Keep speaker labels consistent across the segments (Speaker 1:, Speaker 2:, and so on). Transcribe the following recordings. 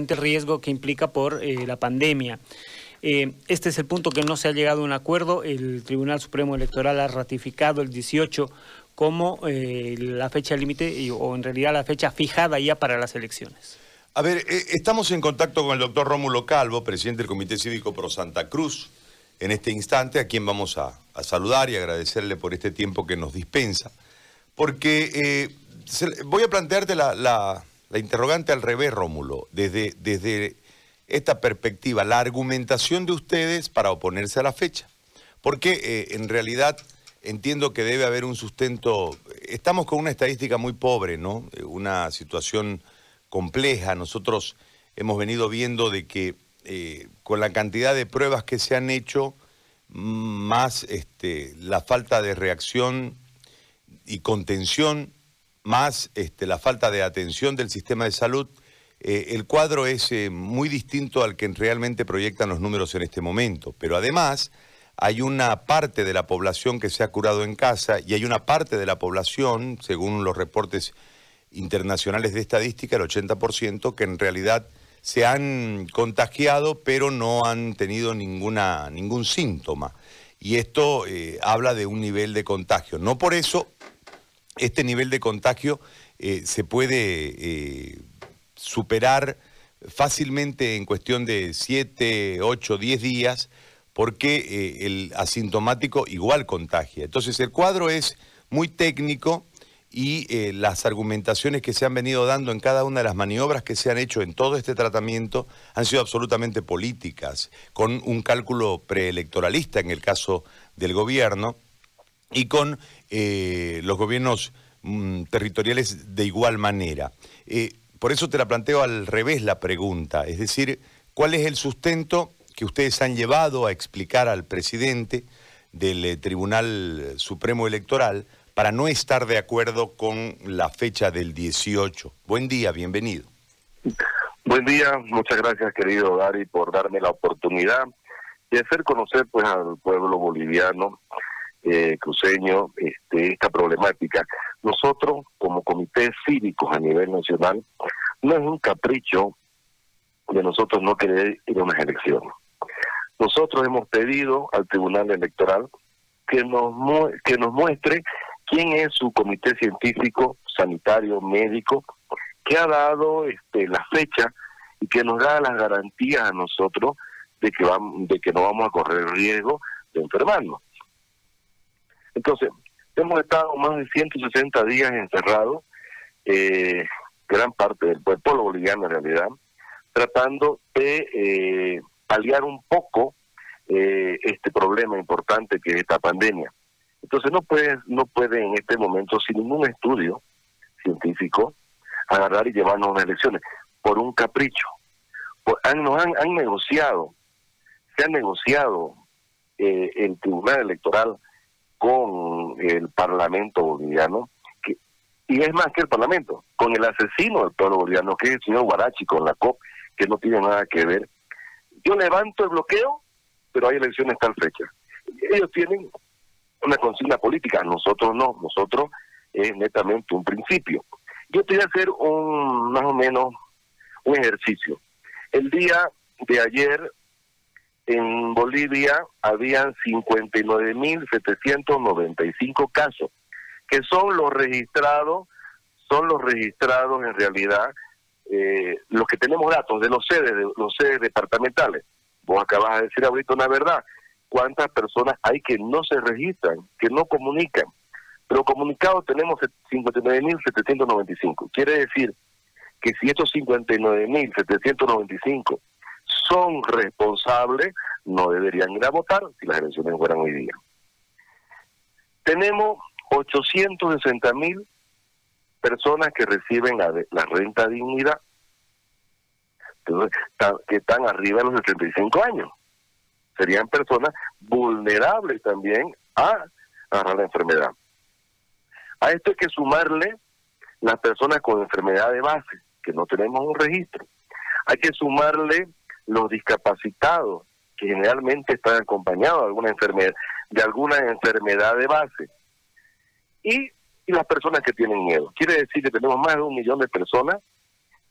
Speaker 1: riesgo que implica por eh, la pandemia. Eh, este es el punto que no se ha llegado a un acuerdo. El Tribunal Supremo Electoral ha ratificado el 18 como eh, la fecha límite o en realidad la fecha fijada ya para las elecciones.
Speaker 2: A ver, estamos en contacto con el doctor Rómulo Calvo, presidente del Comité Cívico Pro Santa Cruz, en este instante, a quien vamos a, saludar y agradecerle por este tiempo que nos dispensa. Porque voy a plantearte la la interrogante al revés, Rómulo, desde, desde esta perspectiva, la argumentación de ustedes para oponerse a la fecha. Porque eh, en realidad entiendo que debe haber un sustento. Estamos con una estadística muy pobre, ¿no? Una situación compleja. Nosotros hemos venido viendo de que eh, con la cantidad de pruebas que se han hecho, más este, la falta de reacción y contención más este, la falta de atención del sistema de salud, eh, el cuadro es eh, muy distinto al que realmente proyectan los números en este momento. Pero además hay una parte de la población que se ha curado en casa y hay una parte de la población, según los reportes internacionales de estadística, el 80%, que en realidad se han contagiado pero no han tenido ninguna, ningún síntoma. Y esto eh, habla de un nivel de contagio. No por eso este nivel de contagio eh, se puede eh, superar fácilmente en cuestión de 7, 8, 10 días, porque eh, el asintomático igual contagia. Entonces el cuadro es muy técnico y las argumentaciones que se han venido dando en cada una de las maniobras que se han hecho en todo este tratamiento han sido absolutamente políticas, con un cálculo preelectoralista en el caso del gobierno y con eh, los gobiernos mm, territoriales de igual manera. Eh, por eso te la planteo al revés la pregunta, es decir, ¿cuál es el sustento que ustedes han llevado a explicar al presidente del eh, Tribunal Supremo Electoral para no estar de acuerdo con la fecha del 18? Buen día, bienvenido.
Speaker 3: Buen día, muchas gracias querido Gary por darme la oportunidad de hacer conocer pues al pueblo boliviano eh, cruceño este, esta problemática. Nosotros, como comité cívicos a nivel nacional, no es un capricho de nosotros no querer ir a unas elecciones. Nosotros hemos pedido al Tribunal Electoral que nos, que nos muestre quién es su comité científico, sanitario, médico, que ha dado este, la fecha y que nos da las garantías a nosotros de que, vamos, de que no vamos a correr riesgo de enfermarnos. Entonces, hemos estado más de 160 días encerrados, eh, gran parte del pueblo boliviano en realidad, tratando de eh, paliar un poco eh, este problema importante que es esta pandemia. Entonces no puede, no puede en este momento, sin ningún estudio científico, agarrar y llevarnos a unas elecciones por un capricho. han, nos han, han negociado, se ha negociado eh, el Tribunal Electoral con el Parlamento boliviano, y es más que el Parlamento, con el asesino del pueblo boliviano, que es el señor Guarachi, con la COP, que no tiene nada que ver. Yo levanto el bloqueo, pero hay elecciones tal fecha. Ellos tienen una consigna política, nosotros no, nosotros es netamente un principio. Yo te voy a hacer un, más o menos, un ejercicio. El día de ayer en Bolivia habían 59.795 casos, que son los registrados, son los registrados en realidad, eh, los que tenemos datos de los sedes, de los sedes departamentales. Vos acabas de decir ahorita una verdad. ¿Cuántas personas hay que no se registran, que no comunican? Pero comunicados tenemos 59.795. Quiere decir que si estos 59.795 son responsables, no deberían ir a votar si las elecciones fueran hoy día. Tenemos 860 mil personas que reciben la, renta dignidad, que están arriba de los 75 años. Serían personas vulnerables también a agarrar la enfermedad. A esto hay que sumarle las personas con enfermedad de base, que no tenemos un registro. Hay que sumarle los discapacitados, que generalmente están acompañados de alguna enfermedad, de alguna enfermedad de base. Y, y las personas que tienen miedo. Quiere decir que tenemos más de un millón de personas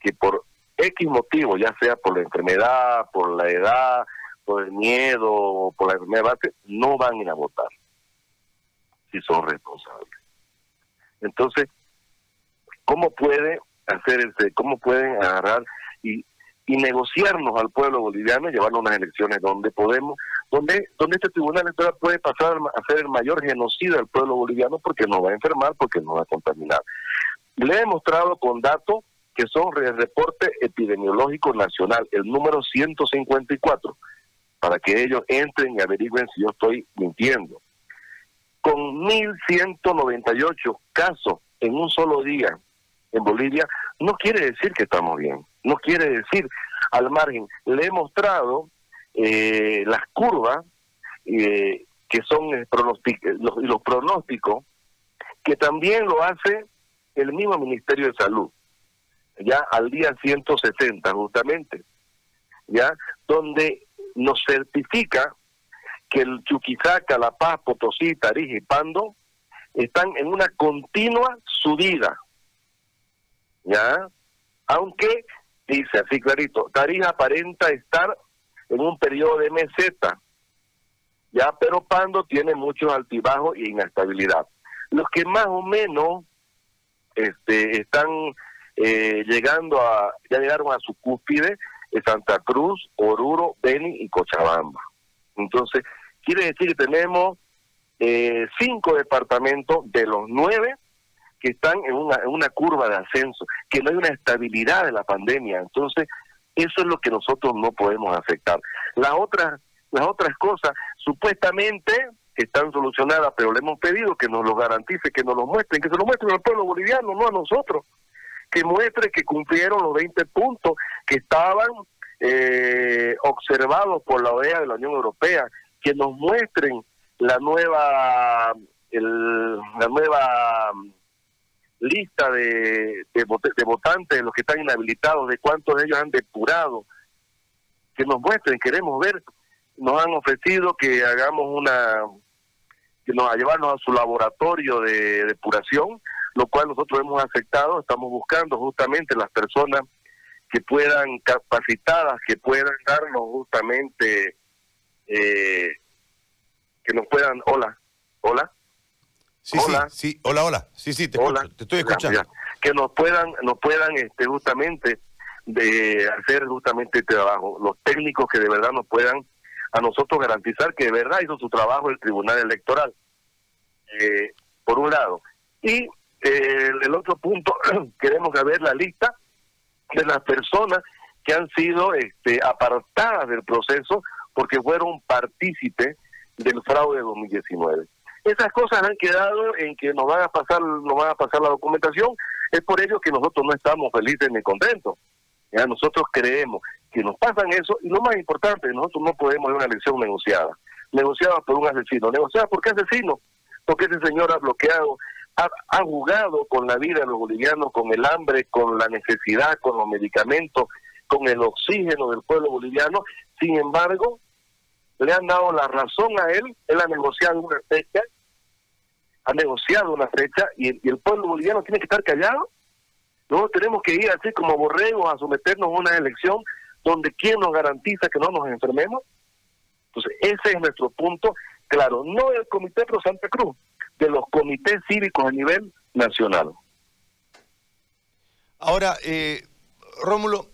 Speaker 3: que por X motivo, ya sea por la enfermedad, por la edad, por el miedo, por la enfermedad, no van a ir a votar si son responsables. Entonces, ¿cómo puede hacer ese, cómo pueden agarrar y, y negociarnos al pueblo boliviano y llevarnos a unas elecciones donde podemos, donde, donde este tribunal electoral puede pasar a ser el mayor genocidio del pueblo boliviano porque nos va a enfermar, porque nos va a contaminar. Le he demostrado con datos que son el reporte epidemiológico nacional, el número 154, para que ellos entren y averigüen si yo estoy mintiendo. Con 1.198 casos en un solo día en Bolivia, no quiere decir que estamos bien, no quiere decir al margen. Le he mostrado eh, las curvas eh, que son los, los pronósticos, que también lo hace el mismo Ministerio de Salud, ya al día 160 justamente, ya donde nos certifica que el Chuquisaca, La Paz, Potosí, Tarija y Pando están en una continua subida, ¿ya? Aunque, dice así clarito, Tarija aparenta estar en un periodo de meseta, ya, pero Pando tiene muchos altibajos y inestabilidad. Los que más o menos este, están eh, llegando a, ya llegaron a su cúspide, de Santa Cruz, Oruro, Beni y Cochabamba. Entonces, quiere decir que tenemos eh, cinco departamentos de los nueve que están en una, en una curva de ascenso, que no hay una estabilidad de la pandemia. Entonces, eso es lo que nosotros no podemos aceptar. Las otras, las otras cosas, supuestamente están solucionadas, pero le hemos pedido que nos lo garantice, que nos lo muestren, que se lo muestren al pueblo boliviano, no a nosotros, que muestre que cumplieron los 20 puntos que estaban eh, observados por la OEA de la Unión Europea, que nos muestren la nueva el, la nueva lista de, de, votantes, de los que están inhabilitados, de cuántos de ellos han depurado, que nos muestren, queremos ver, nos han ofrecido que hagamos una que nos a llevarnos a su laboratorio de depuración, lo cual nosotros hemos aceptado, estamos buscando justamente las personas que puedan capacitadas, que puedan darnos justamente, eh, que nos puedan, hola, hola.
Speaker 2: Sí, hola. sí, sí, hola, hola, sí, sí, te, hola. te estoy escuchando.
Speaker 3: Que nos puedan, nos puedan este, justamente de hacer justamente este trabajo, los técnicos que de verdad nos puedan a nosotros garantizar que de verdad hizo su trabajo el Tribunal Electoral, eh, por un lado. Y eh, el otro punto, queremos saber la lista de las personas que han sido este, apartadas del proceso porque fueron partícipes del fraude de 2019. Esas cosas han quedado en que nos van a pasar, nos van a pasar la documentación. Es por ello que nosotros no estamos felices ni contentos. ¿ya? Nosotros creemos que nos pasan eso y lo más importante, nosotros no podemos ir una elección negociada, negociada por un asesino, negociada por qué asesino, porque ese señor ha bloqueado, ha, ha, jugado con la vida de los bolivianos, con el hambre, con la necesidad, con los medicamentos, con el oxígeno del pueblo boliviano, sin embargo, le han dado la razón a él, él ha negociado una fecha, ha negociado una fecha y el, pueblo boliviano tiene que estar callado. Luego tenemos que ir así como borregos a someternos a una elección donde quién nos garantiza que no nos enfermemos. Entonces, ese es nuestro punto, claro, no del Comité Pro Santa Cruz, de los comités cívicos a nivel nacional.
Speaker 2: Ahora, eh, Rómulo,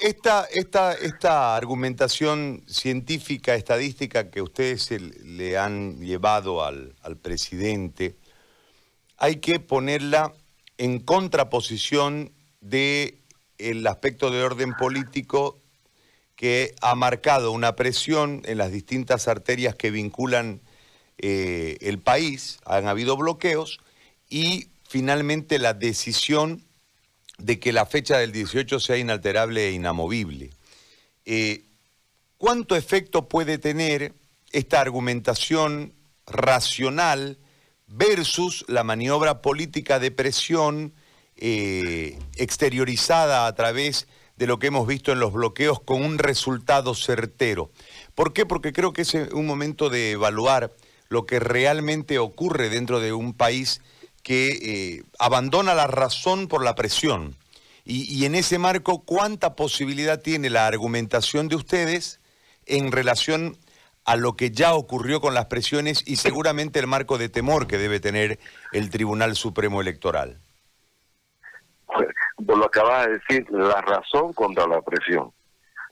Speaker 2: esta, esta, esta argumentación científica, estadística que ustedes le han llevado al, al presidente, hay que ponerla en contraposición de el aspecto de orden político que ha marcado una presión en las distintas arterias que vinculan eh, el país, han habido bloqueos y finalmente la decisión de que la fecha del 18 sea inalterable e inamovible. Eh, ¿Cuánto efecto puede tener esta argumentación racional versus la maniobra política de presión eh, exteriorizada a través de lo que hemos visto en los bloqueos con un resultado certero. ¿Por qué? Porque creo que es un momento de evaluar lo que realmente ocurre dentro de un país que eh, abandona la razón por la presión y, en ese marco, ¿cuánta posibilidad tiene la argumentación de ustedes en relación a lo que ya ocurrió con las presiones y seguramente el marco de temor que debe tener el Tribunal Supremo Electoral?
Speaker 3: Vos lo acabas de decir, la razón contra la presión.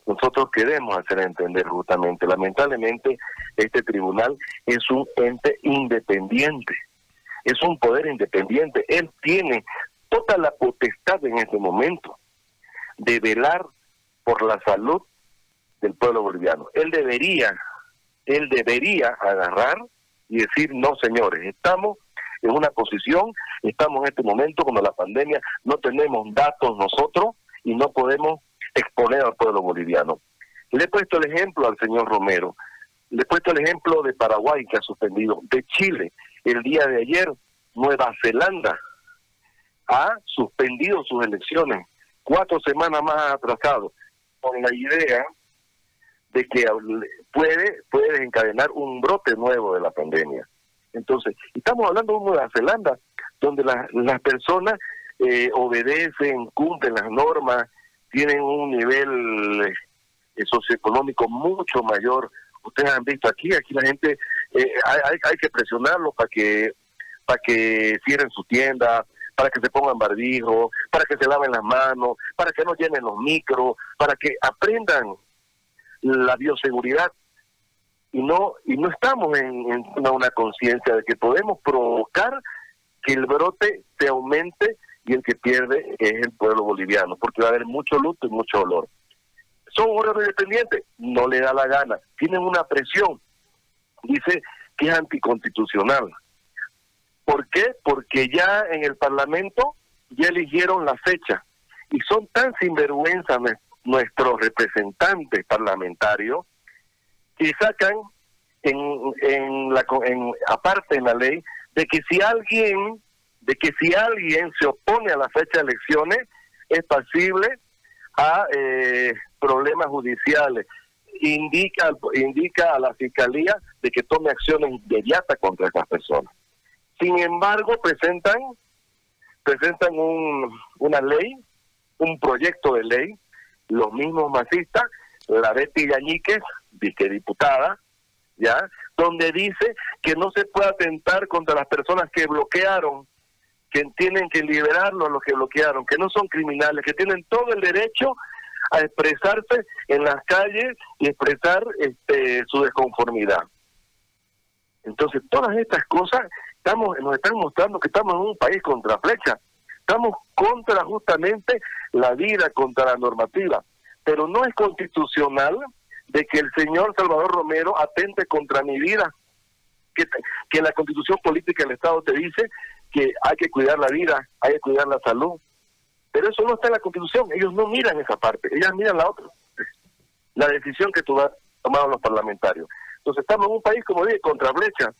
Speaker 3: Nosotros queremos hacer entender justamente, lamentablemente, este tribunal es un ente independiente, es un poder independiente. Él tiene toda la potestad en este momento de velar por la salud del pueblo boliviano. Él debería, él debería agarrar y decir, no señores, estamos en una posición, estamos en este momento cuando la pandemia, no tenemos datos nosotros y no podemos exponer al pueblo boliviano. Le he puesto el ejemplo al señor Romero, le he puesto el ejemplo de Paraguay que ha suspendido, de Chile, el día de ayer, Nueva Zelanda ha suspendido sus elecciones cuatro semanas más atrasado, con la idea de que puede, puede desencadenar un brote nuevo de la pandemia. Entonces, estamos hablando de Nueva Zelanda, donde las personas eh, obedecen, cumplen las normas, tienen un nivel eh, socioeconómico mucho mayor. Ustedes han visto aquí, aquí la gente, eh, hay, hay que presionarlos para que para que cierren su tienda, para que se pongan barbijo, para que se laven las manos, para que no llenen los micros, para que aprendan la bioseguridad y no y no estamos en, una conciencia de que podemos provocar que el brote se aumente y el que pierde es el pueblo boliviano, porque va a haber mucho luto y mucho dolor. Son órganos independientes, no le da la gana, tienen una presión, dice que es anticonstitucional. ¿Por qué? Porque ya en el Parlamento ya eligieron la fecha y son tan sinvergüenza nuestros representantes parlamentarios que sacan en, en la en, aparte en la ley de que si alguien de que si alguien se opone a la fecha de elecciones es pasible a eh, problemas judiciales indica indica a la fiscalía de que tome acciones inmediatas contra estas personas sin embargo, presentan presentan un, una ley, un proyecto de ley, los mismos masistas, la Betty Yañíquez, diputada, ¿ya? Donde dice que no se puede atentar contra las personas que bloquearon, que tienen que liberarlos los que bloquearon, que no son criminales, que tienen todo el derecho a expresarse en las calles y expresar este, su desconformidad. Entonces, todas estas cosas estamos nos están mostrando que estamos en un país contra flecha. Estamos contra justamente la vida, contra la normativa. Pero no es constitucional de que el señor Salvador Romero atente contra mi vida. Que, que la constitución política del Estado te dice que hay que cuidar la vida, hay que cuidar la salud. Pero eso no está en la constitución. Ellos no miran esa parte, ellas miran la otra. La decisión que tomado los parlamentarios. Entonces estamos en un país, como dije, contra flecha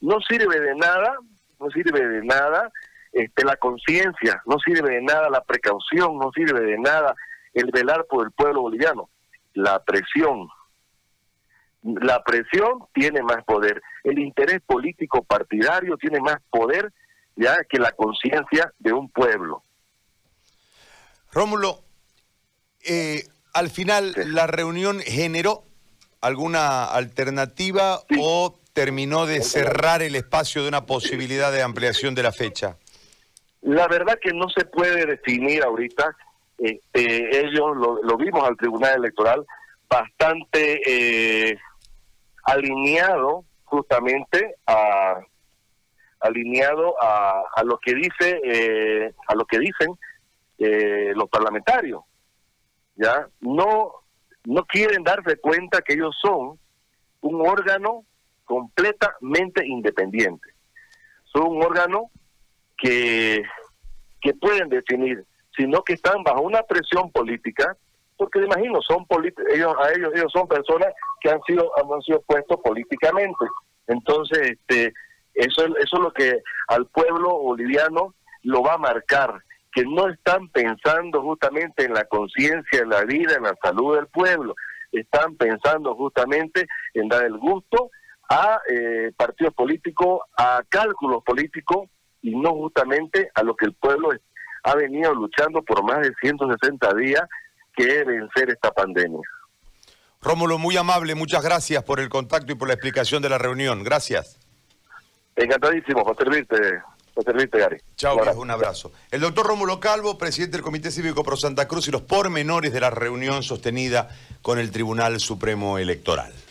Speaker 3: no sirve de nada, no sirve de nada este, la conciencia, no sirve de nada la precaución, no sirve de nada el velar por el pueblo boliviano. La presión, la presión tiene más poder, el interés político partidario tiene más poder ya que la conciencia de un pueblo.
Speaker 2: Rómulo, eh, al final la reunión generó alguna alternativa o terminó de cerrar el espacio de una posibilidad de ampliación de la fecha?
Speaker 3: La verdad que no se puede definir ahorita. Este, ellos lo, vimos al Tribunal Electoral bastante eh, alineado justamente a alineado a, a lo que dice eh, a lo que dicen eh, los parlamentarios ya no no quieren darse cuenta que ellos son un órgano completamente independientes. Son un órgano que, que pueden definir, sino que están bajo una presión política, porque imagino, son ellos, a ellos, ellos son personas que han sido, han sido puestos políticamente. Entonces, este, eso, eso es lo que al pueblo boliviano lo va a marcar, que no están pensando justamente en la conciencia, en la vida, en la salud del pueblo, están pensando justamente en dar el gusto a eh, partidos políticos, a cálculos políticos y no justamente a lo que el pueblo ha venido luchando por más de 160 días que vencer esta pandemia.
Speaker 2: Rómulo, muy amable, muchas gracias por el contacto y por la explicación de la reunión. Gracias.
Speaker 3: Encantadísimo, por servirte,
Speaker 2: Chao, un abrazo. El doctor Rómulo Calvo, presidente del Comité Cívico Pro Santa Cruz y los pormenores de la reunión sostenida con el Tribunal Supremo Electoral.